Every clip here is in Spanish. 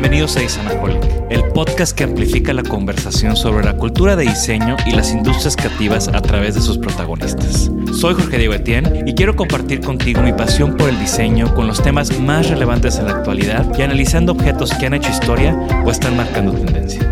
Bienvenidos a Isanaholic, el podcast que amplifica la conversación sobre la cultura de diseño y las industrias creativas a través de sus protagonistas. Soy Jorge Diego Etienne y quiero compartir contigo mi pasión por el diseño con los temas más relevantes en la actualidad y analizando objetos que han hecho historia o están marcando tendencia.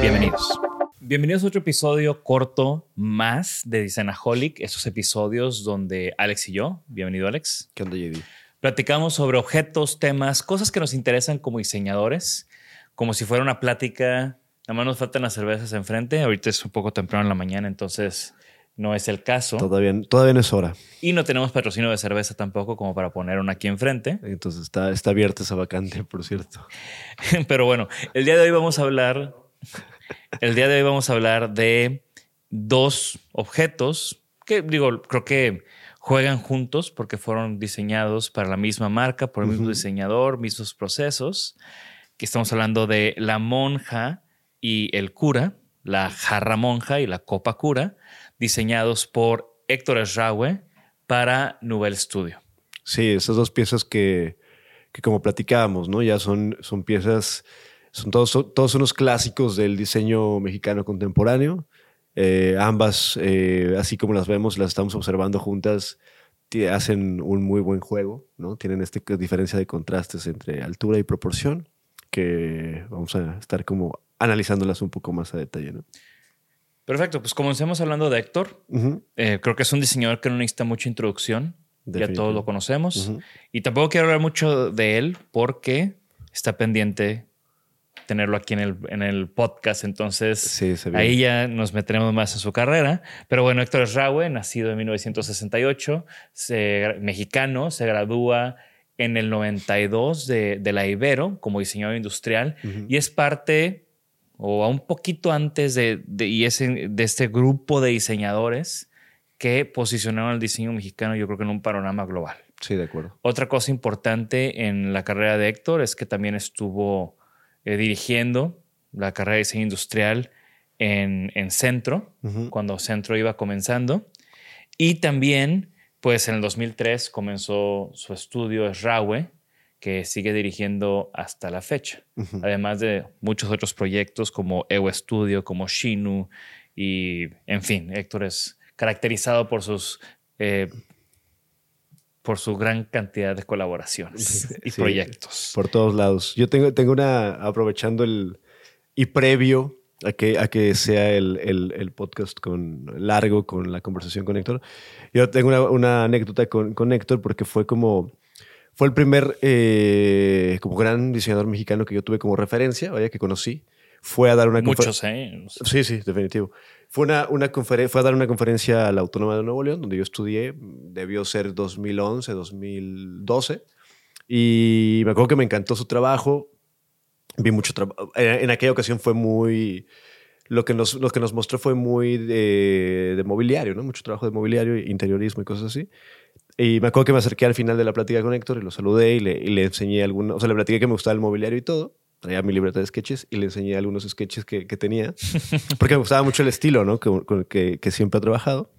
Bienvenidos. Bienvenidos a otro episodio corto más de Designaholic, esos episodios donde Alex y yo, bienvenido Alex, ¿Qué onda, JD? Platicamos sobre objetos, temas, cosas que nos interesan como diseñadores, como si fuera una plática. Nada más nos faltan las cervezas enfrente. Ahorita es un poco temprano en la mañana, entonces no es el caso. Todavía, todavía no es hora. Y no tenemos patrocinio de cerveza tampoco como para poner una aquí enfrente. Entonces está, está abierta esa vacante, por cierto. Pero bueno, el día de hoy vamos a hablar. El día de hoy vamos a hablar de dos objetos que, digo, creo que juegan juntos porque fueron diseñados para la misma marca, por el mismo diseñador, mismos procesos. Que estamos hablando de la monja y el cura, la jarra monja y la copa cura, diseñados por Héctor Esraue para Nouvelle Studio. Sí, esas dos piezas que, que como platicábamos, ¿no? Ya son, son piezas, son todos, son- todos unos clásicos del diseño mexicano contemporáneo. Eh, ambas, eh, así como las vemos, las estamos observando juntas, hacen un muy buen juego, ¿no? Tienen esta diferencia de contrastes entre altura y proporción, que vamos a estar como analizándolas un poco más a detalle, ¿no? Perfecto, pues comencemos hablando de Héctor. Eh, creo que es un diseñador que no necesita mucha introducción. Ya todos lo conocemos. Y tampoco quiero hablar mucho de él porque está pendiente tenerlo aquí en el, en el podcast. Entonces, Sí, ahí ya nos meteremos más en su carrera. Pero bueno, Héctor Esraue, nacido en 1968, se- mexicano, se gradúa en el 92 de, de la Ibero como diseñador industrial y es parte o a un poquito antes de, de- y de este grupo de diseñadores que posicionaron el diseño mexicano yo creo que en un panorama global. Sí, de acuerdo. Otra cosa importante en la carrera de Héctor es que también estuvo eh, dirigiendo la carrera de diseño industrial en, en Centro, cuando Centro iba comenzando. Y también, pues en el 2003 comenzó su estudio Esraue, que sigue dirigiendo hasta la fecha. Además de muchos otros proyectos como Evo Studio, como Shinu y, en fin, Héctor es caracterizado por sus... eh, por su gran cantidad de colaboraciones y Sí, proyectos. Por todos lados. Yo tengo, tengo una, aprovechando el, y previo a que, a que sea el, el- el podcast con, largo con la conversación con Héctor, yo tengo una, una anécdota con, con Héctor porque fue como, fue el primer eh, como gran diseñador mexicano que yo tuve como referencia, vaya, que conocí. fue a dar una Muchos años. Sí, sí, definitivo. Fue, una, una fue a dar una conferencia a la Autónoma de Nuevo León, donde yo estudié. Debió ser 2011, 2012. Y me acuerdo que me encantó su trabajo. Vi mucho trabajo. En, aquella ocasión fue muy. Lo que, nos, lo que nos mostró fue muy de, de mobiliario, ¿no? Mucho trabajo de mobiliario, interiorismo y cosas así. Y me acuerdo que me acerqué al final de la plática con Héctor y lo saludé y le, y le enseñé algunos. O sea, le platiqué que me gustaba el mobiliario y todo traía mi libreta de sketches y le enseñé algunos sketches que, que tenía, porque me gustaba mucho el estilo, ¿no? Con, que, que, siempre ha trabajado.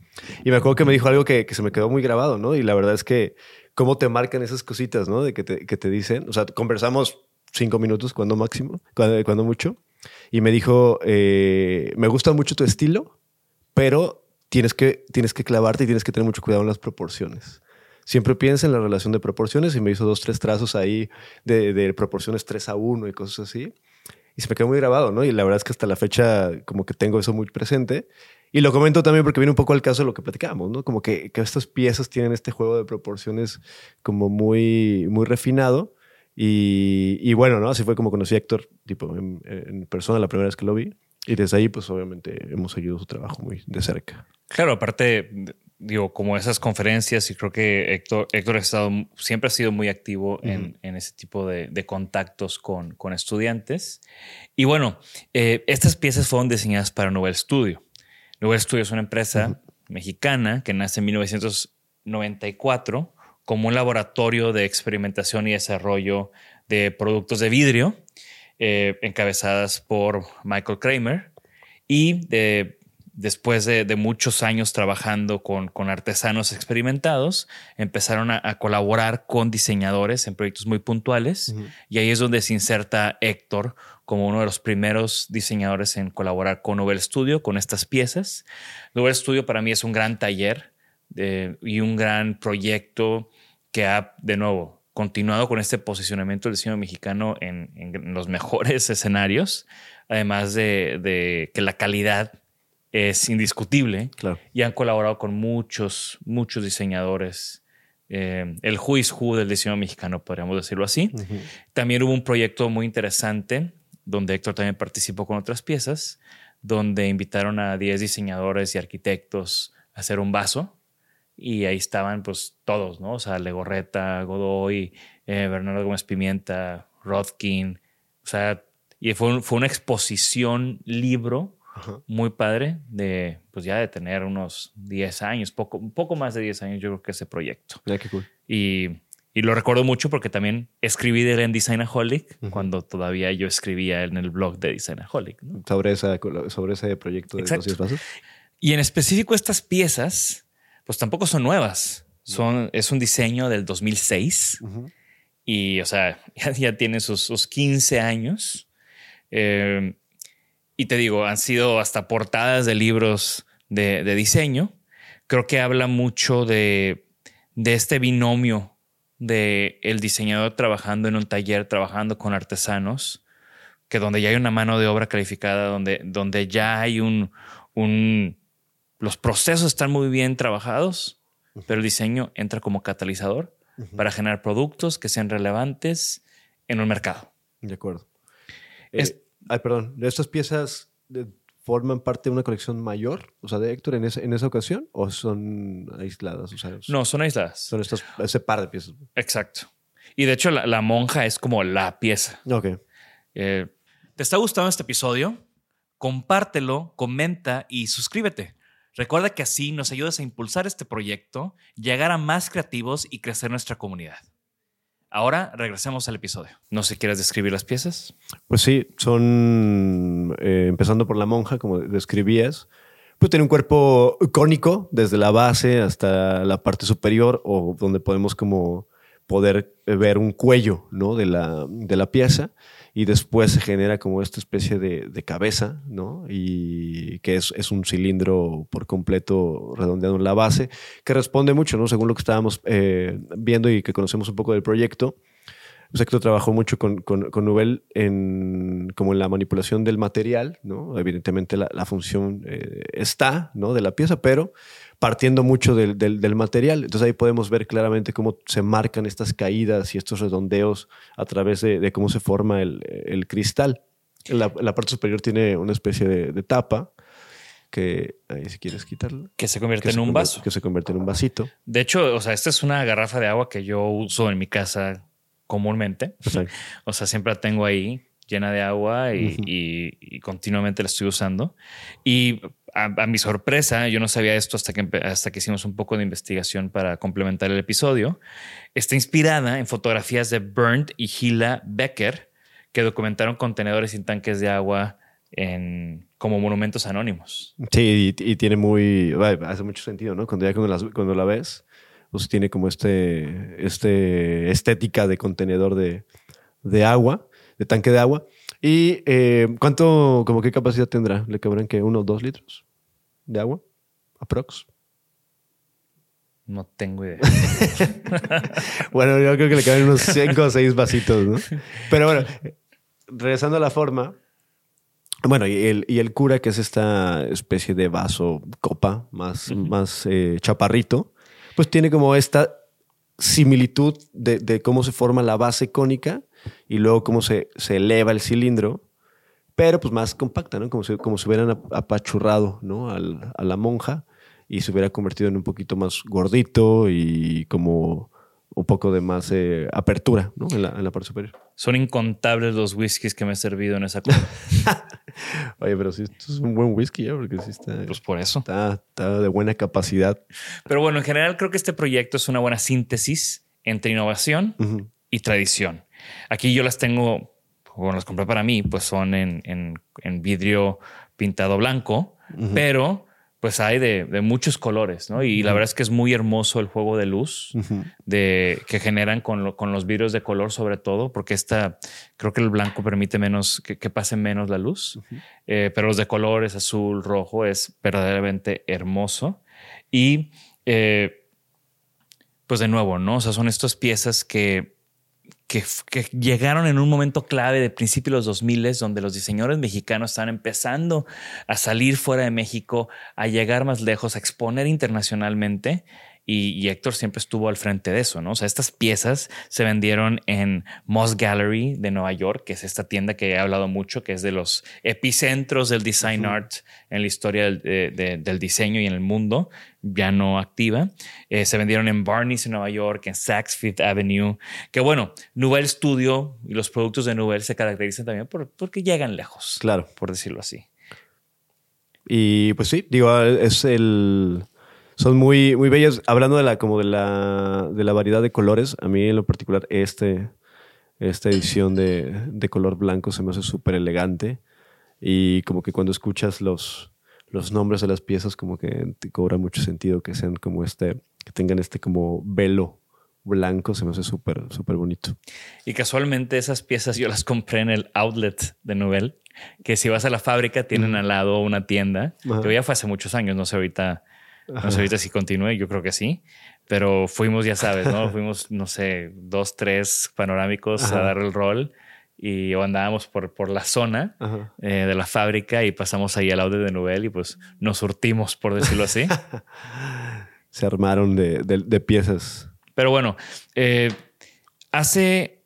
Y me acuerdo que me dijo algo que, que, se me quedó muy grabado, ¿no? Y la verdad es que cómo te marcan esas cositas, ¿no? De que te, que te dicen, o sea, conversamos cinco minutos, cuando máximo, cuando, cuando mucho, y me dijo, eh, me gusta mucho tu estilo, pero tienes que, tienes que clavarte y tienes que tener mucho cuidado en las proporciones siempre piensa en la relación de proporciones y me hizo dos, tres trazos ahí de, de proporciones 3 a 1 y cosas así. Y se me quedó muy grabado, ¿no? Y la verdad es que hasta la fecha como que tengo eso muy presente. Y lo comento también porque viene un poco al caso de lo que platicábamos, ¿no? Como que, que estas piezas tienen este juego de proporciones como muy, muy refinado. Y, y bueno, ¿no? Así fue como conocí a Héctor, tipo, en, en persona la primera vez que lo vi. Y desde ahí, pues obviamente hemos seguido su trabajo muy de cerca. Claro, aparte, digo, como esas conferencias y creo que Héctor, Héctor ha estado, siempre ha sido muy activo en, en, ese tipo de, de contactos con, con, estudiantes. Y bueno, eh, estas piezas fueron diseñadas para Novel Studio. Novel Studio es una empresa mexicana que nace en 1994 como un laboratorio de experimentación y desarrollo de productos de vidrio, eh, encabezadas por Michael Kramer y de después de, muchos años trabajando con, artesanos experimentados, empezaron a, colaborar con diseñadores en proyectos muy puntuales y ahí es donde se inserta Héctor como uno de los primeros diseñadores en colaborar con Novel Studio, con estas piezas. Novel Studio para mí es un gran taller eh, y un gran proyecto que ha, de nuevo, continuado con este posicionamiento del diseño mexicano en, los mejores escenarios, además de, de que la calidad es indiscutible. Y han colaborado con muchos, muchos diseñadores. Eh, el who is who del diseño mexicano, podríamos decirlo así. También hubo un proyecto muy interesante donde Héctor también participó con otras piezas, donde invitaron a 10 diseñadores y arquitectos a hacer un vaso. Y ahí estaban pues todos, ¿no? O sea, Legorreta, Godoy, eh, Bernardo Gómez Pimienta, Rodkin. O sea, y fue, fue una exposición libro muy padre de, pues ya de tener unos 10 años, poco, un poco más de 10 años yo creo que ese proyecto. Ya, qué cool. Y, y, lo recuerdo mucho porque también escribí de él en Designaholic cuando todavía yo escribía en el blog de Designaholic. Sobre, esa, sobre ese proyecto de Exacto. Pasos. Y en específico estas piezas, pues tampoco son nuevas. Son, es un diseño del 2006 y, o sea, ya, tiene sus, sus 15 años. Eh, y te digo, han sido hasta portadas de libros de, diseño. Creo que habla mucho de, este binomio de el diseñador trabajando en un taller, trabajando con artesanos, que donde ya hay una mano de obra calificada, donde, donde ya hay un, un... Los procesos están muy bien trabajados, pero el diseño entra como catalizador para generar productos que sean relevantes en un mercado. De acuerdo. Es, Ay, perdón. ¿Estas piezas forman parte de una colección mayor, o sea, de Héctor en, en esa ocasión, o son aisladas? no, son aisladas. Son estas, ese par de piezas. Exacto. Y de hecho, la, monja es como la pieza. Ok. Eh, ¿Te está gustando este episodio? Compártelo, comenta y suscríbete. Recuerda que así nos ayudas a impulsar este proyecto, llegar a más creativos y crecer nuestra comunidad. Ahora regresemos al episodio. No sé, ¿quieres describir las piezas? Pues sí, son, eh, empezando por la monja, como describías, pues tiene un cuerpo cónico desde la base hasta la parte superior o donde podemos como poder ver un cuello ¿no? de, la, de la pieza y después se genera como esta especie de, de cabeza, ¿no? Y que es, es, un cilindro por completo redondeado en la base, que responde mucho, ¿no? Según lo que estábamos eh, viendo y que conocemos un poco del proyecto. Pues Héctor trabajó mucho con, con, con Nubel en, como en la manipulación del material, ¿no? Evidentemente la, la función eh, está, ¿no? De la pieza, pero partiendo mucho del, del, material. Entonces ahí podemos ver claramente cómo se marcan estas caídas y estos redondeos a través de, cómo se forma el, el, cristal. La, parte superior tiene una especie de, de tapa que, ahí si quieres quitarla. Que se convierte que en se un vaso. Que se convierte en un vasito. De hecho, o sea, esta es una garrafa de agua que yo uso en mi casa comúnmente. Exacto. O sea, siempre la tengo ahí llena de agua y, y- y continuamente la estoy usando. Y a, a mi sorpresa, yo no sabía esto hasta que, hasta que hicimos un poco de investigación para complementar el episodio. Está inspirada en fotografías de Bernd y Gila Becker, que documentaron contenedores sin tanques de agua en, como monumentos anónimos. Sí, y, y tiene muy. hace mucho sentido, ¿no? Cuando ya cuando, las- cuando la ves, pues tiene como este, este estética de contenedor de, de agua, de tanque de agua. ¿Y eh, cuánto, como qué capacidad tendrá? ¿Le cabrán que uno o dos litros de agua? Aprox. No tengo idea. Bueno, yo creo que le caben unos 5 o 6 vasitos, ¿no? Pero bueno, regresando a la forma. Bueno, y el, y el cura, que es esta especie de vaso copa más, más eh, chaparrito, pues tiene como esta similitud de, de cómo se forma la base cónica y luego cómo se, se eleva el cilindro, pero pues más compacta, ¿no? Como si, como si hubieran ap- apachurrado, ¿no? Al- a la monja y se hubiera convertido en un poquito más gordito y como un poco de más eh, apertura, ¿no? En la parte superior. Son incontables los whiskies que me he servido en esa copa. Oye, pero sí, esto es un buen whisky, ¿eh? Porque sí está, Pues por eso. está, está de buena capacidad. Pero bueno, en general creo que este proyecto es una buena síntesis entre innovación y tradición. Aquí yo las tengo, bueno, las compré para mí, pues son en, en- en vidrio pintado blanco, pero pues hay de, de muchos colores, ¿no? Y la verdad es que es muy hermoso el juego de luz de, que generan con, lo- con los vidrios de color sobre todo, porque esta, creo que el blanco permite menos, que, que pase menos la luz, Eh, pero los de colores azul, rojo, es verdaderamente hermoso. Y eh, pues de nuevo, ¿no? O sea, son estas piezas que, que, llegaron en un momento clave de principio de los 2000 donde los diseñadores mexicanos estaban empezando a salir fuera de México, a llegar más lejos, a exponer internacionalmente. Y, y Héctor siempre estuvo al frente de eso, ¿no? O sea, estas piezas se vendieron en Moss Gallery de Nueva York, que es esta tienda que he hablado mucho, que es de los epicentros del design art en la historia del, de- de- del diseño y en el mundo, ya no activa. Eh, se vendieron en Barney's en Nueva York, en Saks Fifth Avenue, que bueno, Nouvelle Studio y los productos de Nouvelle se caracterizan también por, porque llegan lejos, Claro. por decirlo así. Y pues sí, digo, es el. Son muy, muy bellas. Hablando de la, como de la, de la variedad de colores, a mí en lo particular, este, esta edición de, de color blanco se me hace súper elegante. Y como que cuando escuchas los, los nombres de las piezas, como que te cobra mucho sentido que sean como este, que tengan este como velo blanco, se me hace súper, súper bonito. Y casualmente esas piezas yo las compré en el outlet de Nouvelle, que si vas a la fábrica tienen al lado una tienda, Ajá. que ya fue hace muchos años, no sé ahorita, no sé ahorita si continúe, yo creo que sí, pero fuimos, ya sabes, ¿no? fuimos, no sé, dos, tres panorámicos a Ajá. dar el rol y andábamos por, por la zona eh, de la fábrica y pasamos ahí al outlet de Nouvelle y pues nos surtimos, por decirlo así. Se armaron de, de- de piezas. Pero bueno, eh, hace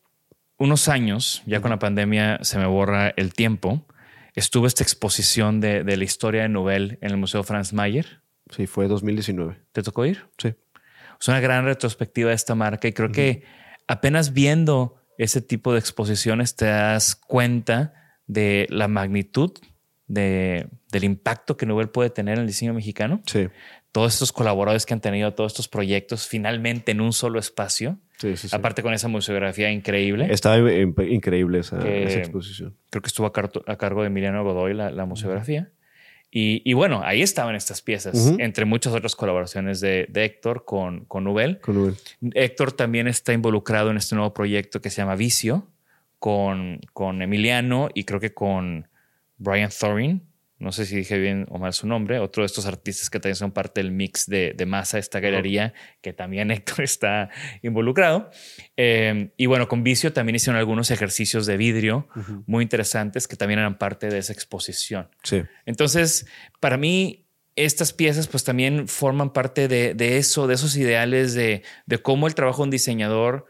unos años, ya con la pandemia se me borra el tiempo, estuvo esta exposición de, de la historia de Nobel en el Museo Franz Mayer. Sí, fue 2019. ¿Te tocó ir? Sí. Es una gran retrospectiva de esta marca y creo que apenas viendo ese tipo de exposiciones te das cuenta de la magnitud de, del impacto que Nobel puede tener en el diseño mexicano. Sí. Todos estos colaboradores que han tenido todos estos proyectos finalmente en un solo espacio. Sí, sí, sí. Aparte con esa museografía increíble. Estaba in- increíble esa, esa exposición. Creo que estuvo a, carto- a cargo de Emiliano Godoy la, la museografía. Y, y bueno, ahí estaban estas piezas, entre muchas otras colaboraciones de, de Héctor con, con Nubel. Con. Héctor también está involucrado en este nuevo proyecto que se llama Vicio, con, con Emiliano y creo que con Brian Thorin. No sé si dije bien o mal su nombre, otro de estos artistas que también son parte del mix de, de masa, esta galería, que también Héctor está involucrado. Eh, y bueno, con Vicio también hicieron algunos ejercicios de vidrio muy interesantes que también eran parte de esa exposición. Sí. Entonces, para mí, estas piezas pues también forman parte de, de eso, de esos ideales de, de cómo el trabajo de un diseñador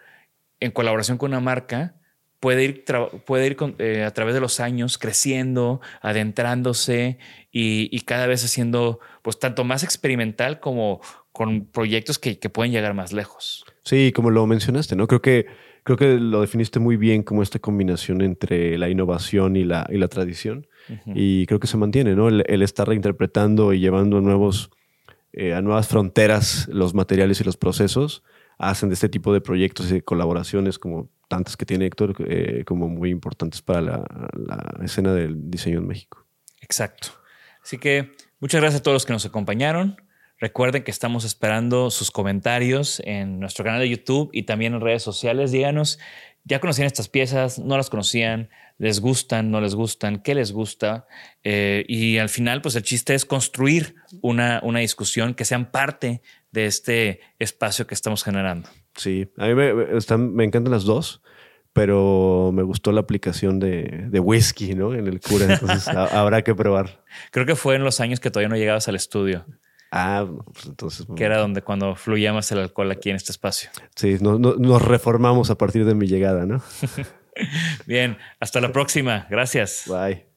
en colaboración con una marca puede ir, puede ir eh, a través de los años creciendo, adentrándose y, cada vez haciendo pues tanto más experimental como con proyectos que, pueden llegar más lejos. Sí, como lo mencionaste, ¿no? Creo que, creo que lo definiste muy bien como esta combinación entre la innovación y la, y la tradición. Y creo que se mantiene, ¿no? El, estar reinterpretando y llevando nuevos, eh, a nuevas fronteras los materiales y los procesos hacen de este tipo de proyectos y colaboraciones como tantas que tiene Héctor, eh, como muy importantes para la, escena del diseño en México. Exacto. Así que muchas gracias a todos los que nos acompañaron. Recuerden que estamos esperando sus comentarios en nuestro canal de YouTube y también en redes sociales. Díganos, ¿ya conocían estas piezas? ¿No las conocían? ¿Les gustan? ¿No les gustan? ¿Qué les gusta? Eh, y al final, pues el chiste es construir una, una discusión que sean parte de este espacio que estamos generando. Sí, a mí me, están, me encantan las dos, pero me gustó la aplicación de, de whisky, ¿no? En el cura, entonces habrá que probar. Creo que fue en los años que todavía no llegabas al estudio. Ah, pues entonces. Que era donde cuando fluía más el alcohol aquí en este espacio. Sí, nos reformamos a partir de mi llegada, ¿no? Bien, hasta la próxima. Gracias. Bye.